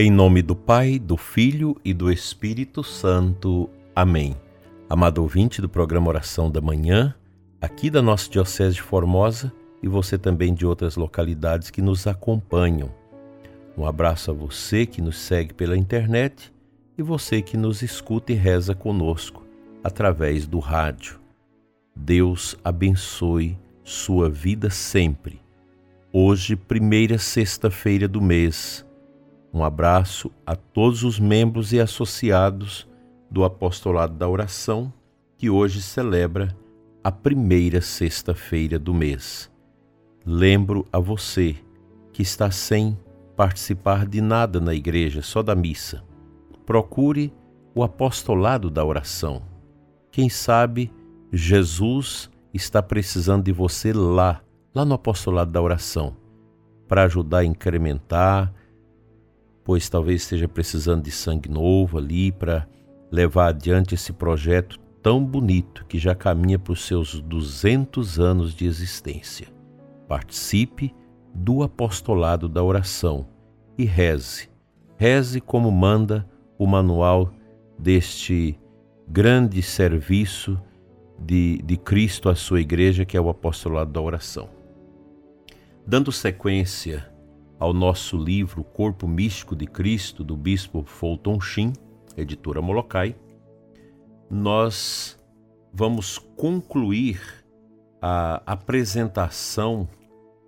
Em nome do Pai, do Filho e do Espírito Santo. Amém. Amado ouvinte do programa Oração da Manhã, aqui da nossa Diocese de Formosa e você também de outras localidades que nos acompanham. Um abraço a você que nos segue pela internet e você que nos escuta e reza conosco através do rádio. Deus abençoe sua vida sempre. Hoje, primeira sexta-feira do mês, um abraço a todos os membros e associados do Apostolado da Oração, que hoje celebra a primeira sexta-feira do mês. Lembro a você que está sem participar de nada na igreja, só da missa. Procure o Apostolado da Oração. Quem sabe Jesus está precisando de você lá, lá no Apostolado da Oração, para ajudar a incrementar pois talvez esteja precisando de sangue novo ali para levar adiante esse projeto tão bonito que já caminha para os seus 200 anos de existência. Participe do apostolado da oração e reze. Reze como manda o manual deste grande serviço de, de Cristo à sua igreja, que é o apostolado da oração. Dando sequência ao nosso livro Corpo Místico de Cristo, do bispo Fulton Sheen, editora Molokai, nós vamos concluir a apresentação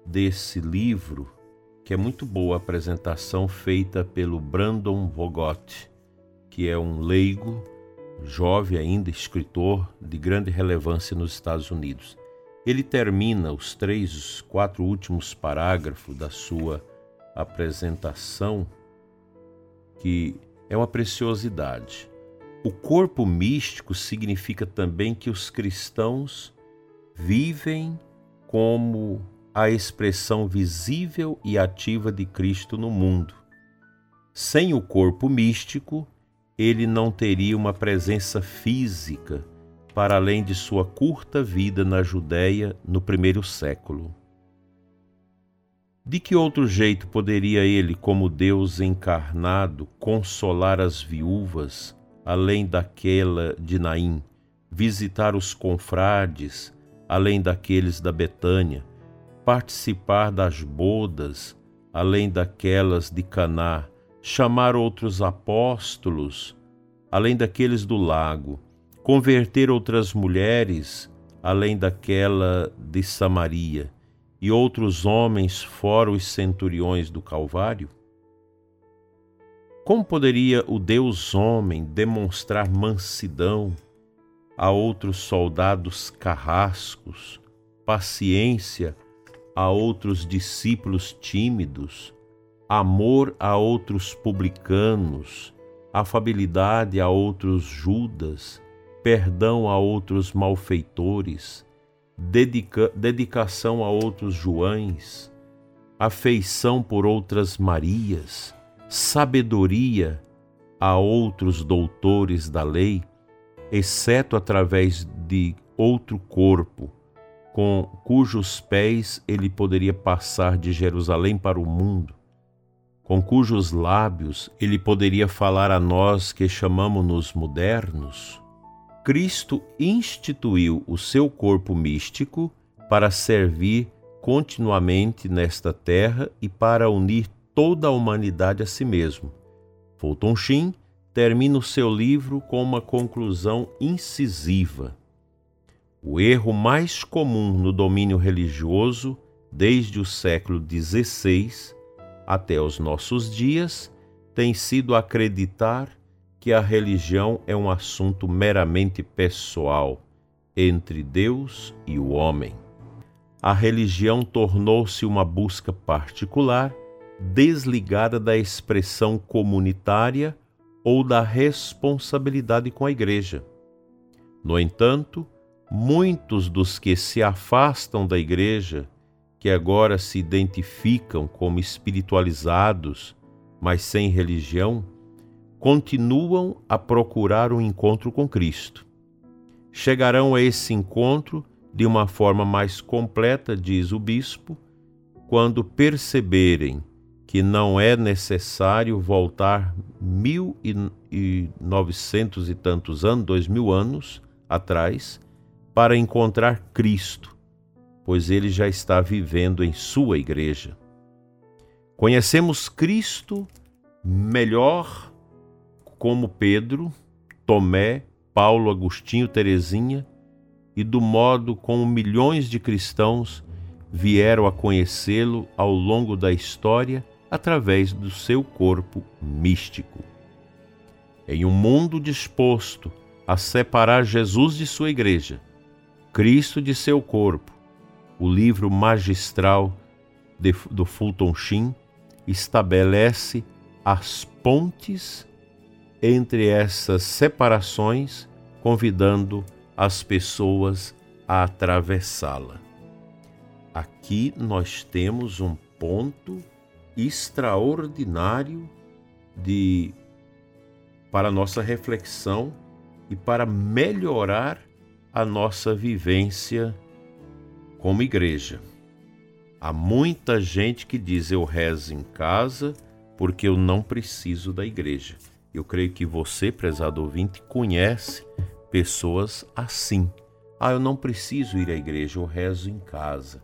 desse livro, que é muito boa a apresentação feita pelo Brandon Vogot, que é um leigo, jovem ainda, escritor de grande relevância nos Estados Unidos. Ele termina os três, quatro últimos parágrafos da sua apresentação que é uma preciosidade. O corpo místico significa também que os cristãos vivem como a expressão visível e ativa de Cristo no mundo. Sem o corpo místico, ele não teria uma presença física para além de sua curta vida na Judéia no primeiro século. De que outro jeito poderia ele, como Deus encarnado, consolar as viúvas, além daquela de Naim, visitar os confrades, além daqueles da Betânia, participar das bodas, além daquelas de Caná, chamar outros apóstolos, além daqueles do lago, converter outras mulheres, além daquela de Samaria, e outros homens fora os centuriões do Calvário? Como poderia o Deus homem demonstrar mansidão a outros soldados carrascos, paciência a outros discípulos tímidos, amor a outros publicanos, afabilidade a outros Judas, perdão a outros malfeitores, dedica, dedicação a outros Joães, afeição por outras Marias, sabedoria a outros doutores da lei, exceto através de outro corpo, com cujos pés ele poderia passar de Jerusalém para o mundo, com cujos lábios ele poderia falar a nós que chamamos-nos modernos, Cristo instituiu o seu corpo místico para servir continuamente nesta terra e para unir toda a humanidade a si mesmo. Fulton Sheen termina o seu livro com uma conclusão incisiva. O erro mais comum no domínio religioso, desde o século XVI até os nossos dias, tem sido acreditar que a religião é um assunto meramente pessoal entre Deus e o homem. A religião tornou-se uma busca particular, desligada da expressão comunitária ou da responsabilidade com a Igreja. No entanto, muitos dos que se afastam da Igreja, que agora se identificam como espiritualizados, mas sem religião, continuam a procurar um encontro com Cristo. Chegarão a esse encontro de uma forma mais completa, diz o bispo, quando perceberem que não é necessário voltar mil e novecentos e tantos anos, dois mil anos atrás, para encontrar Cristo, pois ele já está vivendo em sua igreja. Conhecemos Cristo melhor como Pedro, Tomé, Paulo, Agostinho, Teresinha e do modo como milhões de cristãos vieram a conhecê-lo ao longo da história através do seu corpo místico. Em um mundo disposto a separar Jesus de sua igreja, Cristo de seu corpo, o livro magistral de, do Fulton Sheen estabelece as pontes entre essas separações, convidando as pessoas a atravessá-la. Aqui nós temos um ponto extraordinário de para nossa reflexão e para melhorar a nossa vivência como igreja. Há muita gente que diz eu rezo em casa porque eu não preciso da igreja. Eu creio que você, prezado ouvinte, conhece pessoas assim. Ah, eu não preciso ir à igreja, eu rezo em casa.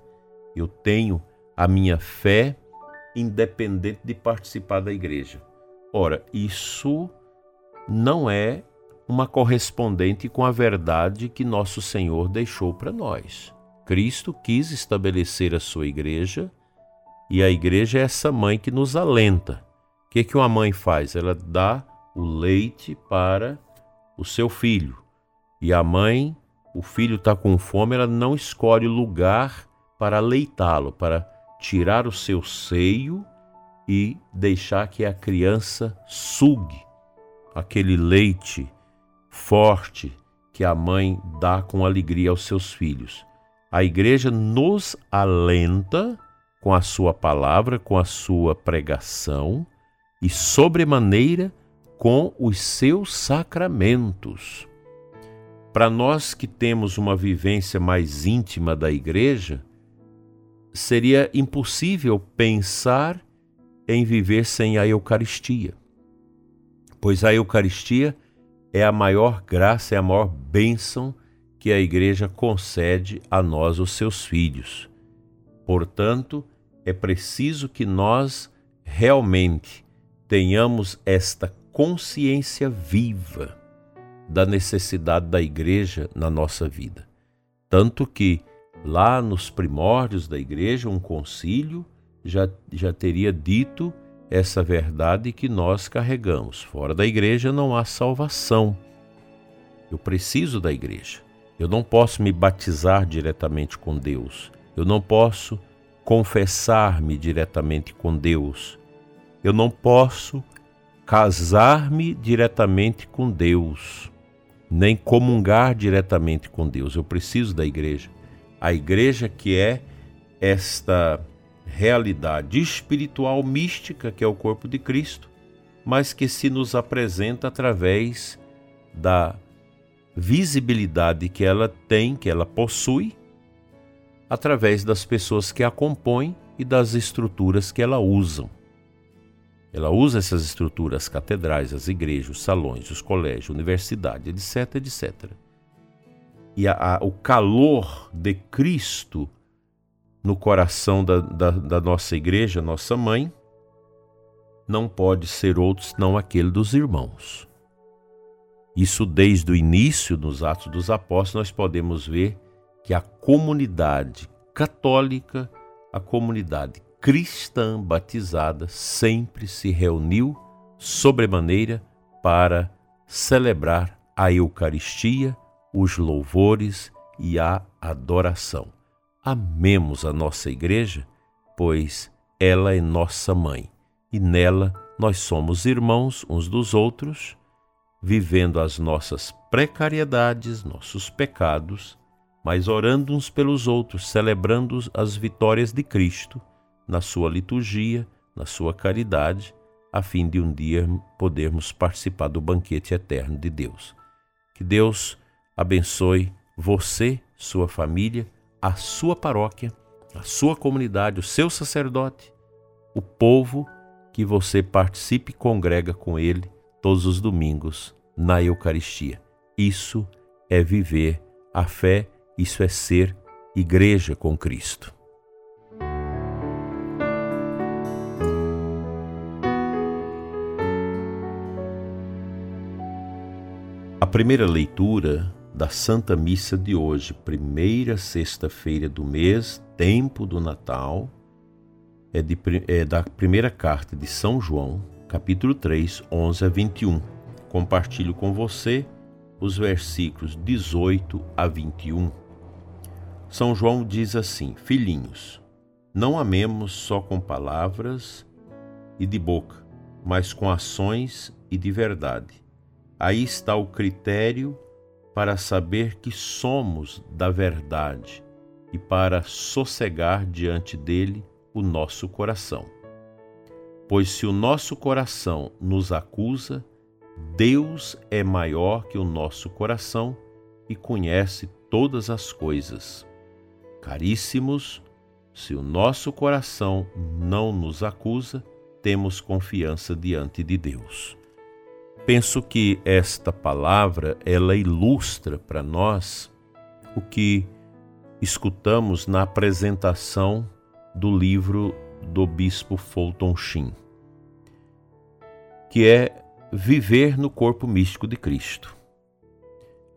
Eu tenho a minha fé independente de participar da igreja. Ora, isso não é uma correspondente com a verdade que nosso Senhor deixou para nós. Cristo quis estabelecer a sua igreja e a igreja é essa mãe que nos alenta. O que, que uma mãe faz? Ela dá o leite para o seu filho. E a mãe, o filho está com fome, ela não escolhe lugar para leitá-lo, para tirar o seu seio e deixar que a criança sugue aquele leite forte que a mãe dá com alegria aos seus filhos. A igreja nos alenta com a sua palavra, com a sua pregação e, sobremaneira, com os seus sacramentos. Para nós que temos uma vivência mais íntima da igreja, seria impossível pensar em viver sem a Eucaristia, pois a Eucaristia é a maior graça, é a maior bênção que a Igreja concede a nós, os seus filhos. Portanto, é preciso que nós realmente tenhamos esta consciência viva da necessidade da Igreja na nossa vida. Tanto que lá nos primórdios da igreja, um concílio já, já teria dito essa verdade que nós carregamos. Fora da igreja não há salvação. Eu preciso da igreja. Eu não posso me batizar diretamente com Deus. Eu não posso confessar-me diretamente com Deus. Eu não posso casar-me diretamente com Deus, nem comungar diretamente com Deus. Eu preciso da igreja a igreja que é esta realidade espiritual mística que é o corpo de Cristo, mas que se nos apresenta através da visibilidade que ela tem, que ela possui, através das pessoas que a compõem e das estruturas que ela usa. Ela usa essas estruturas, as catedrais, as igrejas, os salões, os colégios, universidade, etc, etc e a, a, o calor de Cristo no coração da, da, da nossa igreja, nossa mãe, não pode ser outro senão aquele dos irmãos. Isso desde o início dos Atos dos Apóstolos nós podemos ver que a comunidade católica, a comunidade cristã batizada sempre se reuniu sobremaneira para celebrar a Eucaristia os louvores e a adoração. Amemos a nossa igreja, pois ela é nossa mãe e nela nós somos irmãos uns dos outros, vivendo as nossas precariedades, nossos pecados, mas orando uns pelos outros, celebrando as vitórias de Cristo na sua liturgia, na sua caridade, a fim de um dia podermos participar do banquete eterno de Deus. Que Deus abençoe você, sua família, a sua paróquia, a sua comunidade, o seu sacerdote, o povo que você participe e congrega com ele todos os domingos na Eucaristia. Isso é viver a fé, isso é ser igreja com Cristo. A primeira leitura da Santa Missa de hoje, primeira sexta-feira do mês, tempo do Natal, é, de, é da primeira carta de São João, capítulo 3, 11 a 21. Compartilho com você os versículos 18 a 21. São João diz assim: Filhinhos, não amemos só com palavras e de boca, mas com ações e de verdade. Aí está o critério para saber que somos da verdade e para sossegar diante dele o nosso coração. Pois se o nosso coração nos acusa, Deus é maior que o nosso coração e conhece todas as coisas. Caríssimos, se o nosso coração não nos acusa, temos confiança diante de Deus. Penso que esta palavra ela ilustra para nós o que escutamos na apresentação do livro do bispo Fulton Sheen, que é viver no corpo místico de Cristo.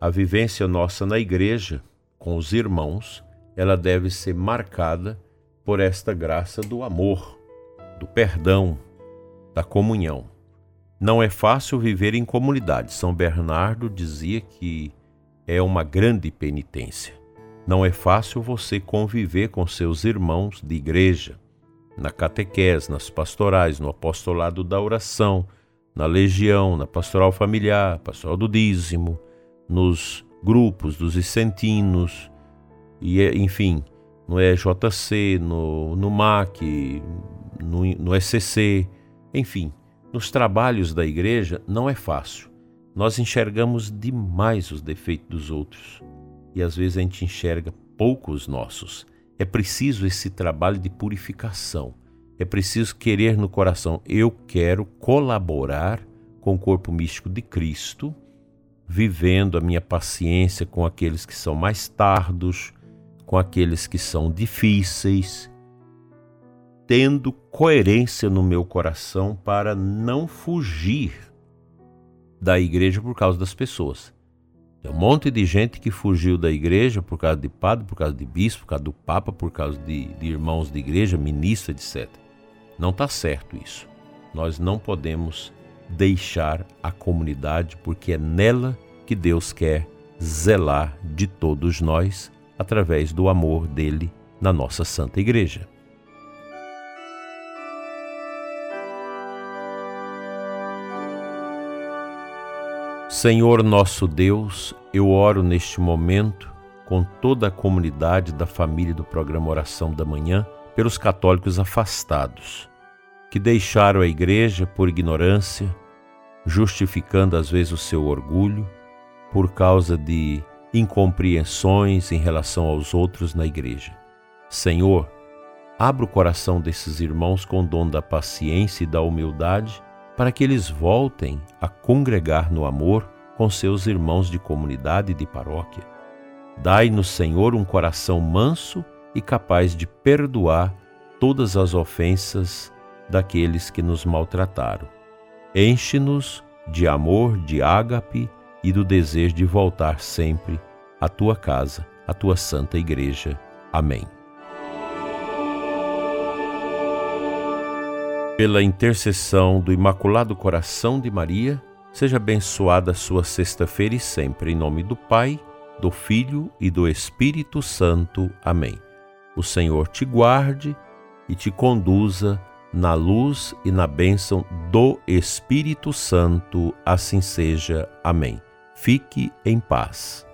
A vivência nossa na igreja, com os irmãos, ela deve ser marcada por esta graça do amor, do perdão, da comunhão. Não é fácil viver em comunidade. São Bernardo dizia que é uma grande penitência. Não é fácil você conviver com seus irmãos de igreja, na catequese, nas pastorais, no apostolado da oração, na legião, na pastoral familiar, pastoral do dízimo, nos grupos dos vicentinos, e enfim, no EJC, no, no MAC, no, no ECC, enfim, nos trabalhos da igreja não é fácil. Nós enxergamos demais os defeitos dos outros e às vezes a gente enxerga pouco os nossos. É preciso esse trabalho de purificação. É preciso querer no coração, eu quero colaborar com o corpo místico de Cristo, vivendo a minha paciência com aqueles que são mais tardos, com aqueles que são difíceis, tendo coerência no meu coração para não fugir da igreja por causa das pessoas. Tem um monte de gente que fugiu da igreja por causa de padre, por causa de bispo, por causa do papa, por causa de, de irmãos de igreja, ministro, etc. Não está certo isso. Nós não podemos deixar a comunidade porque é nela que Deus quer zelar de todos nós através do amor dele na nossa Santa Igreja. Senhor nosso Deus, eu oro neste momento com toda a comunidade da família do programa Oração da Manhã pelos católicos afastados, que deixaram a igreja por ignorância, justificando às vezes o seu orgulho, por causa de incompreensões em relação aos outros na igreja. Senhor, abra o coração desses irmãos com o dom da paciência e da humildade para que eles voltem a congregar no amor com seus irmãos de comunidade e de paróquia. Dai-nos, Senhor, um coração manso e capaz de perdoar todas as ofensas daqueles que nos maltrataram. Enche-nos de amor, de ágape e do desejo de voltar sempre à tua casa, à tua santa igreja. Amém. Pela intercessão do Imaculado Coração de Maria, seja abençoada sua sexta-feira e sempre, em nome do Pai, do Filho e do Espírito Santo. Amém. O Senhor te guarde e te conduza na luz e na bênção do Espírito Santo. Assim seja. Amém. Fique em paz.